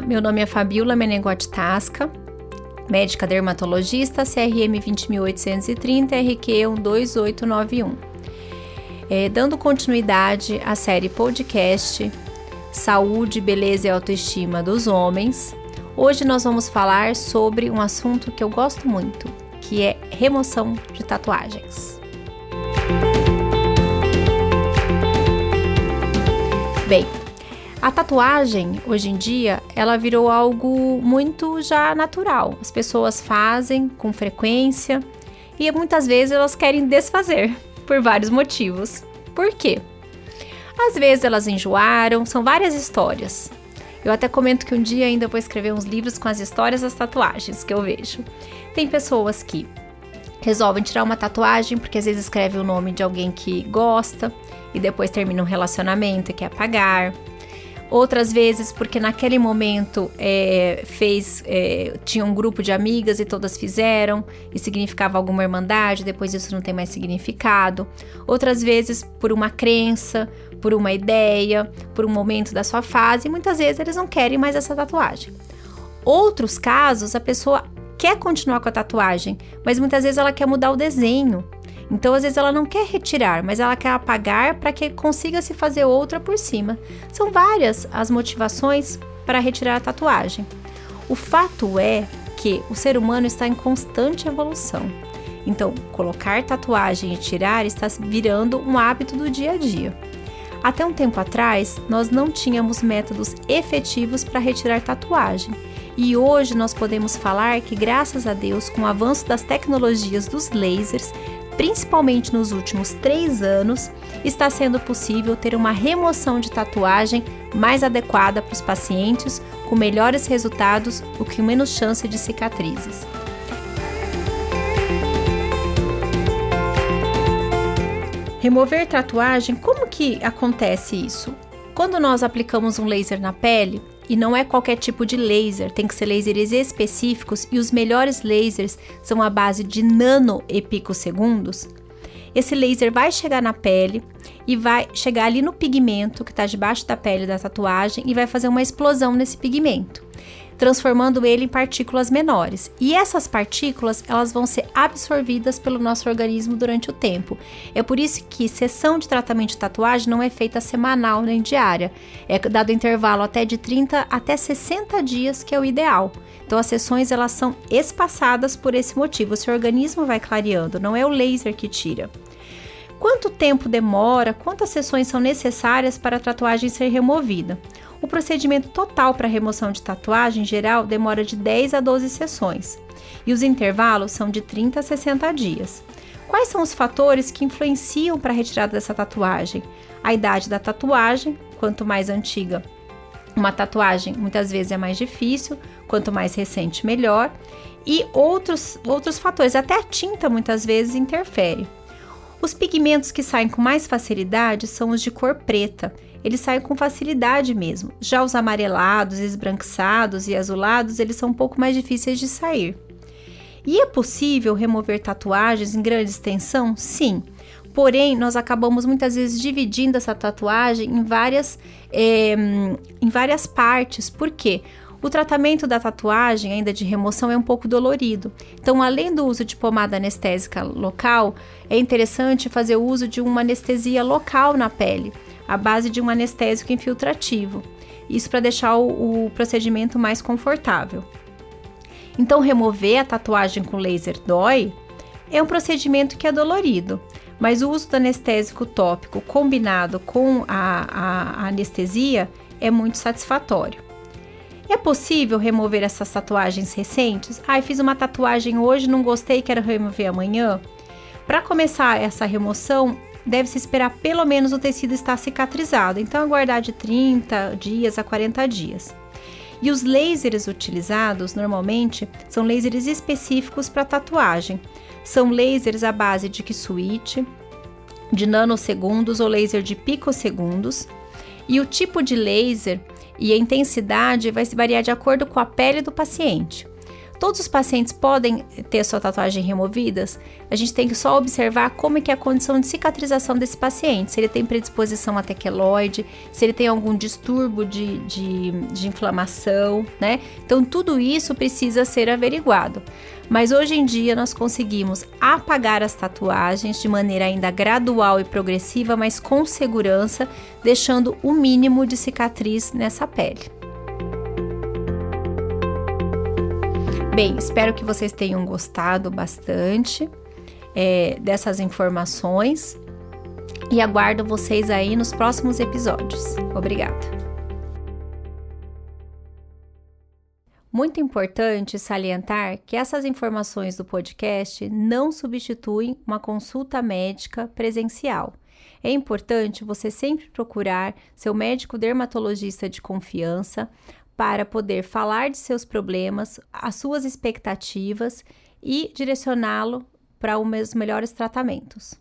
Meu nome é Fabiola Menegotti Tasca, médica dermatologista, CRM 20830, RQ 12891. É, dando continuidade à série podcast Saúde, Beleza e Autoestima dos Homens, hoje nós vamos falar sobre um assunto que eu gosto muito, que é remoção de tatuagens. Bem, a tatuagem, hoje em dia, ela virou algo muito já natural. As pessoas fazem com frequência e muitas vezes elas querem desfazer por vários motivos. Por quê? Às vezes elas enjoaram, são várias histórias. Eu até comento que um dia ainda vou escrever uns livros com as histórias das tatuagens que eu vejo. Tem pessoas que resolvem tirar uma tatuagem porque às vezes escreve o nome de alguém que gosta e depois termina um relacionamento e quer apagar outras vezes porque naquele momento é, fez é, tinha um grupo de amigas e todas fizeram e significava alguma irmandade, depois isso não tem mais significado. Outras vezes por uma crença, por uma ideia, por um momento da sua fase, e muitas vezes eles não querem mais essa tatuagem. Outros casos, a pessoa quer continuar com a tatuagem, mas muitas vezes ela quer mudar o desenho. Então, às vezes, ela não quer retirar, mas ela quer apagar para que consiga se fazer outra por cima. São várias as motivações para retirar a tatuagem. O fato é que o ser humano está em constante evolução. Então, colocar tatuagem e tirar está virando um hábito do dia a dia. Até um tempo atrás, nós não tínhamos métodos efetivos para retirar tatuagem. E hoje nós podemos falar que, graças a Deus, com o avanço das tecnologias dos lasers, principalmente nos últimos três anos, está sendo possível ter uma remoção de tatuagem mais adequada para os pacientes, com melhores resultados, o que menos chance de cicatrizes. Remover tatuagem, como que acontece isso? Quando nós aplicamos um laser na pele, e não é qualquer tipo de laser, tem que ser lasers específicos e os melhores lasers são a base de nanoepicosegundos. Esse laser vai chegar na pele e vai chegar ali no pigmento que está debaixo da pele da tatuagem e vai fazer uma explosão nesse pigmento transformando ele em partículas menores. E essas partículas, elas vão ser absorvidas pelo nosso organismo durante o tempo. É por isso que sessão de tratamento de tatuagem não é feita semanal nem diária. É dado intervalo até de 30 até 60 dias, que é o ideal. Então as sessões elas são espaçadas por esse motivo. O seu organismo vai clareando, não é o laser que tira. Quanto tempo demora? Quantas sessões são necessárias para a tatuagem ser removida? O procedimento total para remoção de tatuagem geral demora de 10 a 12 sessões e os intervalos são de 30 a 60 dias. Quais são os fatores que influenciam para a retirada dessa tatuagem? A idade da tatuagem, quanto mais antiga uma tatuagem, muitas vezes é mais difícil, quanto mais recente, melhor. E outros, outros fatores, até a tinta muitas vezes interfere. Os pigmentos que saem com mais facilidade são os de cor preta, eles saem com facilidade mesmo. Já os amarelados, esbranquiçados e azulados, eles são um pouco mais difíceis de sair. E é possível remover tatuagens em grande extensão? Sim. Porém, nós acabamos muitas vezes dividindo essa tatuagem em várias, é, em várias partes. Por quê? O tratamento da tatuagem, ainda de remoção, é um pouco dolorido. Então, além do uso de pomada anestésica local, é interessante fazer o uso de uma anestesia local na pele à base de um anestésico infiltrativo. Isso para deixar o, o procedimento mais confortável. Então, remover a tatuagem com laser dói? É um procedimento que é dolorido, mas o uso do anestésico tópico combinado com a, a, a anestesia é muito satisfatório. É possível remover essas tatuagens recentes? Ai, ah, fiz uma tatuagem hoje, não gostei, quero remover amanhã. Para começar essa remoção, deve-se esperar pelo menos o tecido estar cicatrizado, então aguardar de 30 dias a 40 dias. E os lasers utilizados normalmente são lasers específicos para tatuagem. São lasers à base de Kisuit, de nanosegundos ou laser de picosegundos. E o tipo de laser e a intensidade vai se variar de acordo com a pele do paciente. Todos os pacientes podem ter sua tatuagem removidas? A gente tem que só observar como é que é a condição de cicatrização desse paciente, se ele tem predisposição a tequeloide, se ele tem algum distúrbio de, de, de inflamação, né? Então tudo isso precisa ser averiguado. Mas hoje em dia nós conseguimos apagar as tatuagens de maneira ainda gradual e progressiva, mas com segurança, deixando o mínimo de cicatriz nessa pele. Bem, espero que vocês tenham gostado bastante é, dessas informações e aguardo vocês aí nos próximos episódios. Obrigada! Muito importante salientar que essas informações do podcast não substituem uma consulta médica presencial. É importante você sempre procurar seu médico dermatologista de confiança para poder falar de seus problemas, as suas expectativas e direcioná-lo para os melhores tratamentos.